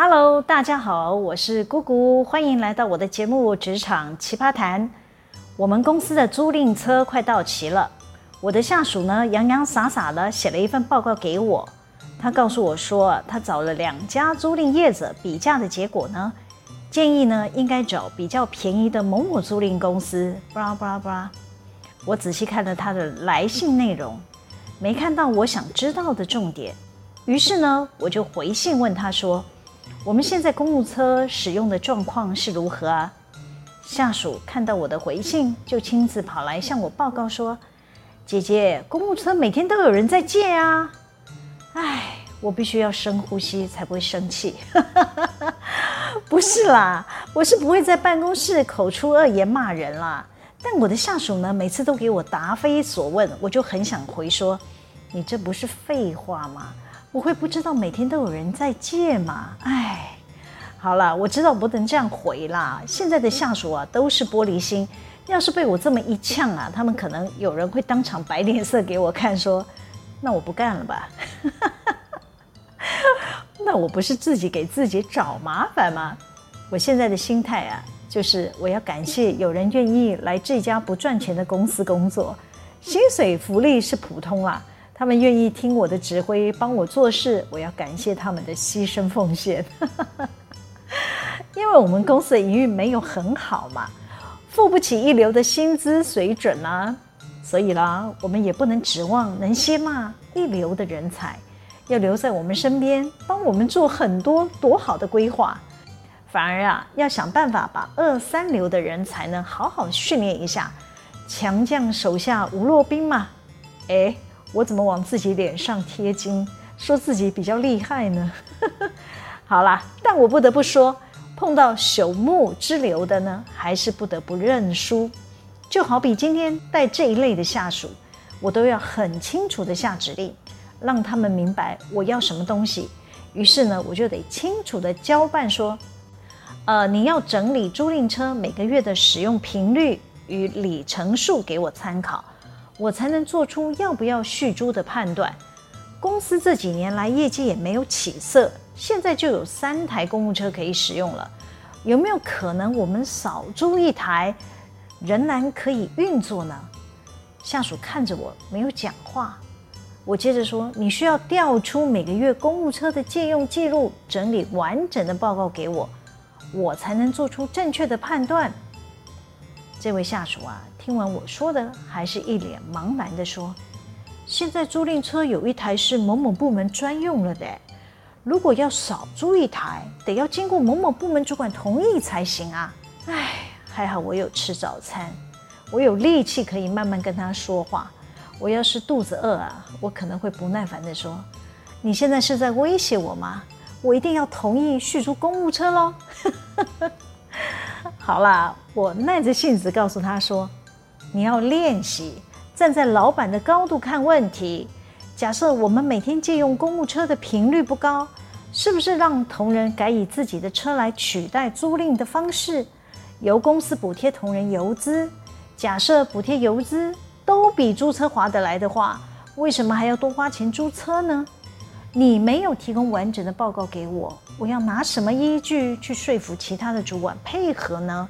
Hello，大家好，我是姑姑，欢迎来到我的节目《职场奇葩谈》。我们公司的租赁车快到期了，我的下属呢洋洋洒洒的写了一份报告给我。他告诉我说，他找了两家租赁业者比价的结果呢，建议呢应该找比较便宜的某某租赁公司。巴拉巴拉巴拉，我仔细看了他的来信内容，没看到我想知道的重点。于是呢，我就回信问他说：“我们现在公务车使用的状况是如何啊？”下属看到我的回信，就亲自跑来向我报告说：“姐姐，公务车每天都有人在借啊！”唉，我必须要深呼吸才不会生气。不是啦，我是不会在办公室口出恶言骂人啦。但我的下属呢，每次都给我答非所问，我就很想回说：“你这不是废话吗？”我会不知道每天都有人在借吗？哎，好了，我知道不能这样回啦。现在的下属啊都是玻璃心，要是被我这么一呛啊，他们可能有人会当场摆脸色给我看，说：“那我不干了吧。”那我不是自己给自己找麻烦吗？我现在的心态啊，就是我要感谢有人愿意来这家不赚钱的公司工作，薪水福利是普通啦。他们愿意听我的指挥，帮我做事，我要感谢他们的牺牲奉献。因为我们公司的营运没有很好嘛，付不起一流的薪资水准啊，所以啦，我们也不能指望能吸纳一流的人才，要留在我们身边，帮我们做很多多好的规划。反而啊，要想办法把二三流的人才呢，好好训练一下，强将手下无弱兵嘛。诶我怎么往自己脸上贴金，说自己比较厉害呢？好啦，但我不得不说，碰到朽木之流的呢，还是不得不认输。就好比今天带这一类的下属，我都要很清楚地下指令，让他们明白我要什么东西。于是呢，我就得清楚地交办说，呃，你要整理租赁车每个月的使用频率与里程数给我参考。我才能做出要不要续租的判断。公司这几年来业绩也没有起色，现在就有三台公务车可以使用了，有没有可能我们少租一台，仍然可以运作呢？下属看着我没有讲话，我接着说：“你需要调出每个月公务车的借用记录，整理完整的报告给我，我才能做出正确的判断。”这位下属啊，听完我说的，还是一脸茫然地说：“现在租赁车有一台是某某部门专用了的，如果要少租一台，得要经过某某部门主管同意才行啊。”哎，还好我有吃早餐，我有力气可以慢慢跟他说话。我要是肚子饿啊，我可能会不耐烦地说：“你现在是在威胁我吗？我一定要同意续租公务车喽。” 好啦，我耐着性子告诉他说：“你要练习站在老板的高度看问题。假设我们每天借用公务车的频率不高，是不是让同仁改以自己的车来取代租赁的方式，由公司补贴同仁油资？假设补贴油资都比租车划得来的话，为什么还要多花钱租车呢？”你没有提供完整的报告给我，我要拿什么依据去说服其他的主管配合呢？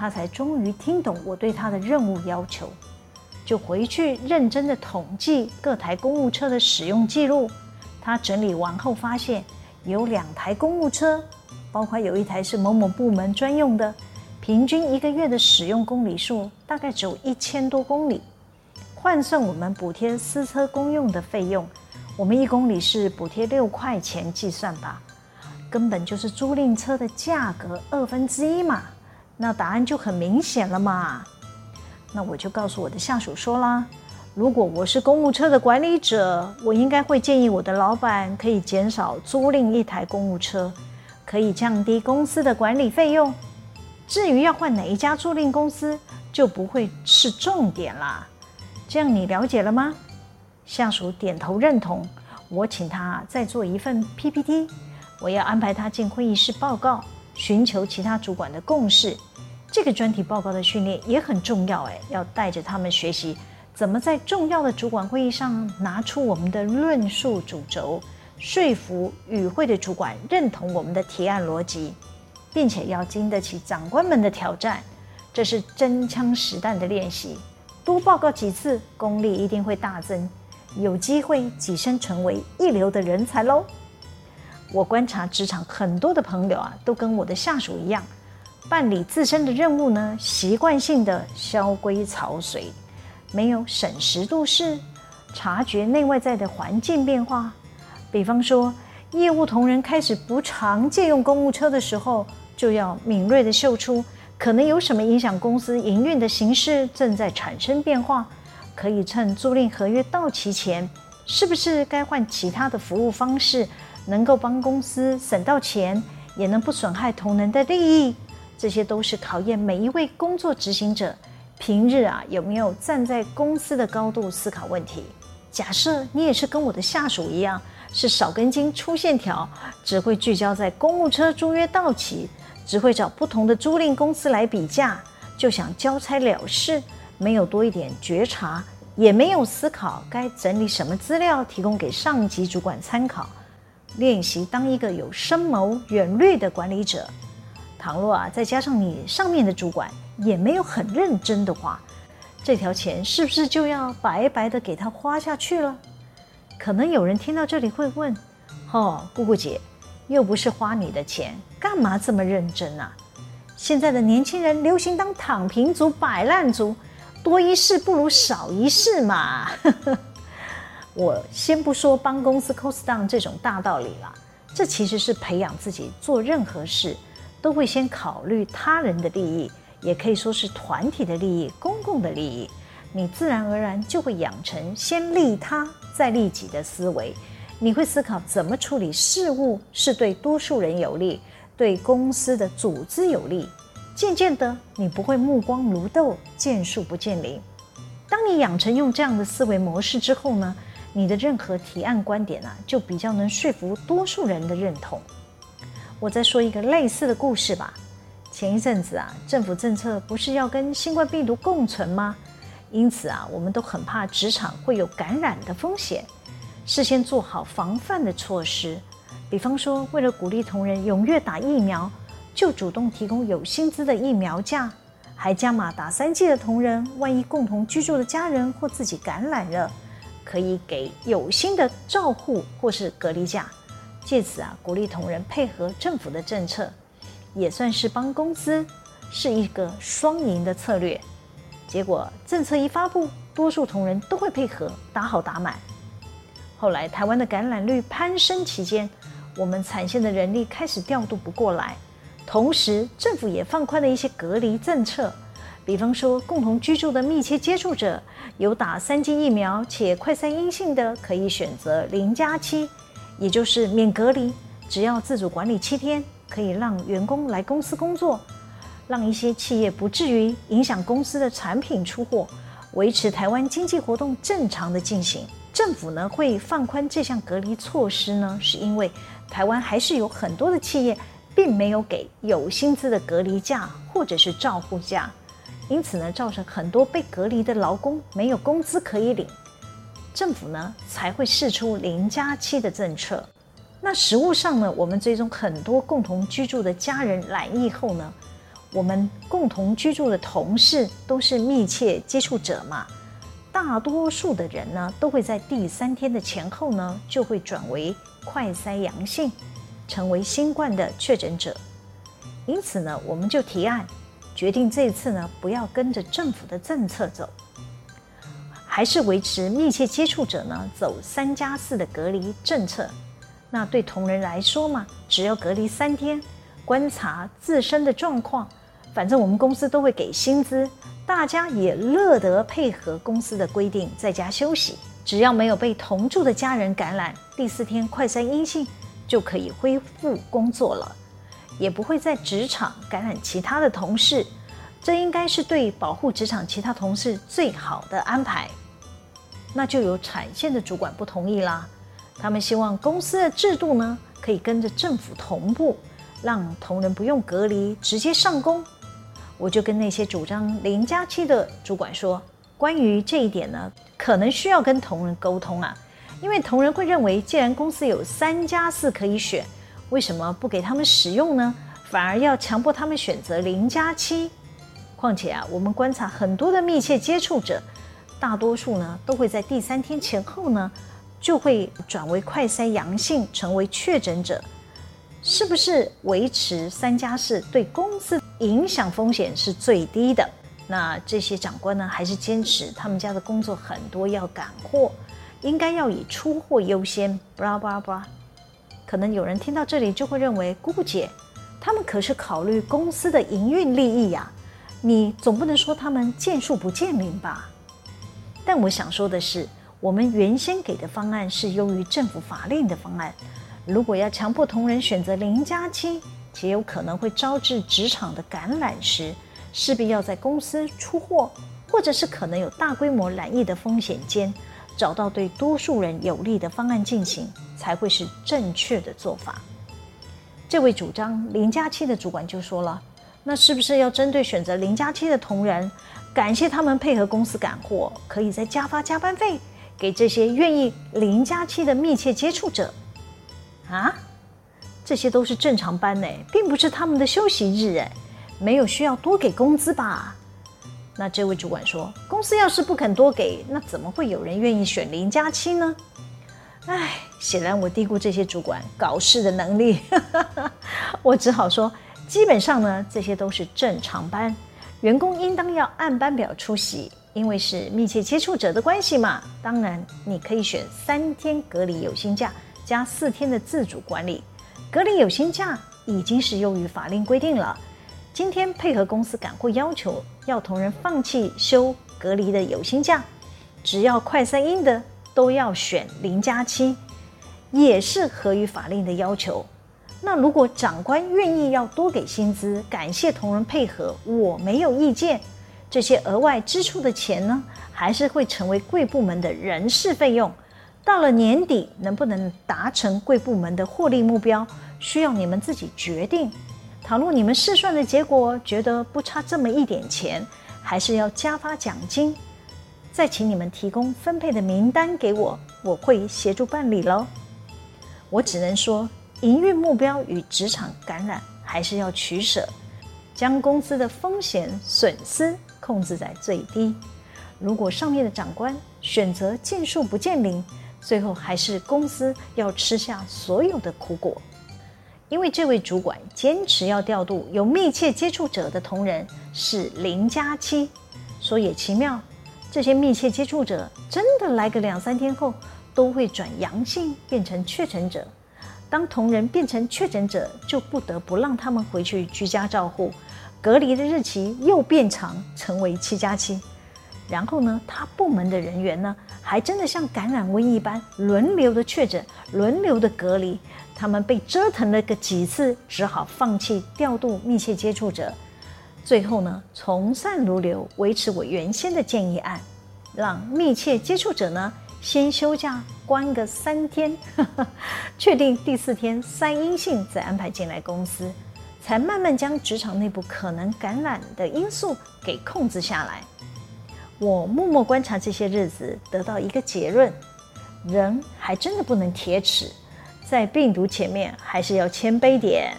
他才终于听懂我对他的任务要求，就回去认真的统计各台公务车的使用记录。他整理完后发现，有两台公务车，包括有一台是某某部门专用的，平均一个月的使用公里数大概只有一千多公里，换算我们补贴私车公用的费用。我们一公里是补贴六块钱计算吧，根本就是租赁车的价格二分之一嘛，那答案就很明显了嘛。那我就告诉我的下属说啦，如果我是公务车的管理者，我应该会建议我的老板可以减少租赁一台公务车，可以降低公司的管理费用。至于要换哪一家租赁公司，就不会是重点啦。这样你了解了吗？下属点头认同，我请他再做一份 PPT，我要安排他进会议室报告，寻求其他主管的共识。这个专题报告的训练也很重要，哎，要带着他们学习怎么在重要的主管会议上拿出我们的论述主轴，说服与会的主管认同我们的提案逻辑，并且要经得起长官们的挑战。这是真枪实弹的练习，多报告几次，功力一定会大增，有机会跻身成为一流的人才喽。我观察职场很多的朋友啊，都跟我的下属一样，办理自身的任务呢，习惯性的萧规草随，没有审时度势，察觉内外在的环境变化。比方说，业务同仁开始不常借用公务车的时候，就要敏锐地嗅出可能有什么影响公司营运的形式正在产生变化，可以趁租赁合约到期前，是不是该换其他的服务方式？能够帮公司省到钱，也能不损害同仁的利益，这些都是考验每一位工作执行者平日啊有没有站在公司的高度思考问题。假设你也是跟我的下属一样，是少根筋粗线条，只会聚焦在公务车租约到期，只会找不同的租赁公司来比价，就想交差了事，没有多一点觉察，也没有思考该整理什么资料提供给上级主管参考。练习当一个有深谋远虑的管理者。倘若啊，再加上你上面的主管也没有很认真的话，这条钱是不是就要白白的给他花下去了？可能有人听到这里会问：“哦，姑姑姐，又不是花你的钱，干嘛这么认真啊？”现在的年轻人流行当躺平族、摆烂族，多一事不如少一事嘛。我先不说帮公司 cost down 这种大道理了，这其实是培养自己做任何事都会先考虑他人的利益，也可以说是团体的利益、公共的利益。你自然而然就会养成先利他再利己的思维。你会思考怎么处理事务是对多数人有利，对公司的组织有利。渐渐的，你不会目光如豆，见树不见林。当你养成用这样的思维模式之后呢，你的任何提案观点啊，就比较能说服多数人的认同。我再说一个类似的故事吧。前一阵子啊，政府政策不是要跟新冠病毒共存吗？因此啊，我们都很怕职场会有感染的风险，事先做好防范的措施。比方说，为了鼓励同仁踊跃打疫苗，就主动提供有薪资的疫苗假，还加码打三剂的同仁，万一共同居住的家人或自己感染了。可以给有薪的照护或是隔离假，借此啊鼓励同仁配合政府的政策，也算是帮公司是一个双赢的策略。结果政策一发布，多数同仁都会配合，打好打满。后来台湾的感染率攀升期间，我们产线的人力开始调度不过来，同时政府也放宽了一些隔离政策。比方说，共同居住的密切接触者有打三剂疫苗且快筛阴性的，可以选择零加七，也就是免隔离，只要自主管理七天，可以让员工来公司工作，让一些企业不至于影响公司的产品出货，维持台湾经济活动正常的进行。政府呢会放宽这项隔离措施呢，是因为台湾还是有很多的企业并没有给有薪资的隔离假或者是照护假。因此呢，造成很多被隔离的劳工没有工资可以领，政府呢才会试出零加七的政策。那实务上呢，我们追踪很多共同居住的家人染疫后呢，我们共同居住的同事都是密切接触者嘛，大多数的人呢都会在第三天的前后呢就会转为快筛阳性，成为新冠的确诊者。因此呢，我们就提案。决定这次呢，不要跟着政府的政策走，还是维持密切接触者呢走三加四的隔离政策。那对同仁来说嘛，只要隔离三天，观察自身的状况，反正我们公司都会给薪资，大家也乐得配合公司的规定在家休息。只要没有被同住的家人感染，第四天快三阴性就可以恢复工作了。也不会在职场感染其他的同事，这应该是对保护职场其他同事最好的安排。那就有产线的主管不同意啦，他们希望公司的制度呢可以跟着政府同步，让同仁不用隔离直接上工。我就跟那些主张零加七的主管说，关于这一点呢，可能需要跟同仁沟通啊，因为同仁会认为，既然公司有三加四可以选，为什么不给他们使用呢？反而要强迫他们选择零加七？况且啊，我们观察很多的密切接触者，大多数呢都会在第三天前后呢就会转为快筛阳性，成为确诊者。是不是维持三加四对公司影响风险是最低的？那这些长官呢，还是坚持他们家的工作很多要赶货，应该要以出货优先。巴拉巴拉巴拉，可能有人听到这里就会认为，姑姑姐，他们可是考虑公司的营运利益呀，你总不能说他们见树不见林吧？但我想说的是，我们原先给的方案是优于政府法令的方案。如果要强迫同仁选择零加七，极有可能会招致职场的感染时，势必要在公司出货，或者是可能有大规模染疫的风险间，找到对多数人有利的方案进行，才会是正确的做法。这位主张零加七的主管就说了：“那是不是要针对选择零加七的同仁，感谢他们配合公司赶货，可以再加发加班费给这些愿意零加七的密切接触者？啊，这些都是正常班呢，并不是他们的休息日哎。”没有需要多给工资吧？那这位主管说，公司要是不肯多给，那怎么会有人愿意选零加七呢？唉，显然我低估这些主管搞事的能力。我只好说，基本上呢，这些都是正常班，员工应当要按班表出席，因为是密切接触者的关系嘛。当然，你可以选三天隔离有薪假加四天的自主管理。隔离有薪假已经是优于法令规定了。今天配合公司赶货要求，要同仁放弃休隔离的有薪假，只要快三阴的都要选零加七，也是合于法令的要求。那如果长官愿意要多给薪资，感谢同仁配合，我没有意见。这些额外支出的钱呢，还是会成为贵部门的人事费用。到了年底，能不能达成贵部门的获利目标，需要你们自己决定。倘若你们试算的结果觉得不差这么一点钱，还是要加发奖金，再请你们提供分配的名单给我，我会协助办理喽。我只能说，营运目标与职场感染还是要取舍，将公司的风险损失控制在最低。如果上面的长官选择见树不见林，最后还是公司要吃下所有的苦果。因为这位主管坚持要调度有密切接触者的同仁是零加七，说也奇妙，这些密切接触者真的来个两三天后都会转阳性变成确诊者。当同仁变成确诊者，就不得不让他们回去居家照护，隔离的日期又变长，成为七加七。然后呢，他部门的人员呢，还真的像感染瘟疫一般轮流的确诊，轮流的隔离。他们被折腾了个几次，只好放弃调度密切接触者。最后呢，从善如流，维持我原先的建议案，让密切接触者呢先休假关个三天，确定第四天三阴性再安排进来公司，才慢慢将职场内部可能感染的因素给控制下来。我默默观察这些日子，得到一个结论：人还真的不能铁齿。在病毒前面，还是要谦卑点，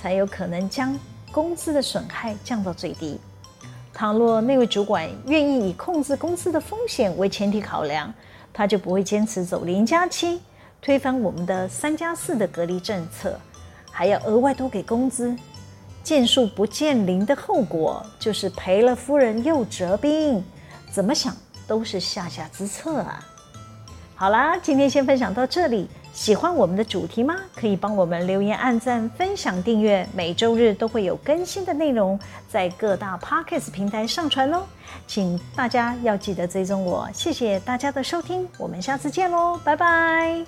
才有可能将公司的损害降到最低。倘若那位主管愿意以控制公司的风险为前提考量，他就不会坚持走零加七，推翻我们的三加四的隔离政策，还要额外多给工资。见树不见林的后果就是赔了夫人又折兵，怎么想都是下下之策啊！好啦，今天先分享到这里。喜欢我们的主题吗？可以帮我们留言、按赞、分享、订阅。每周日都会有更新的内容在各大 Podcast 平台上传哦，请大家要记得追踪我。谢谢大家的收听，我们下次见喽，拜拜。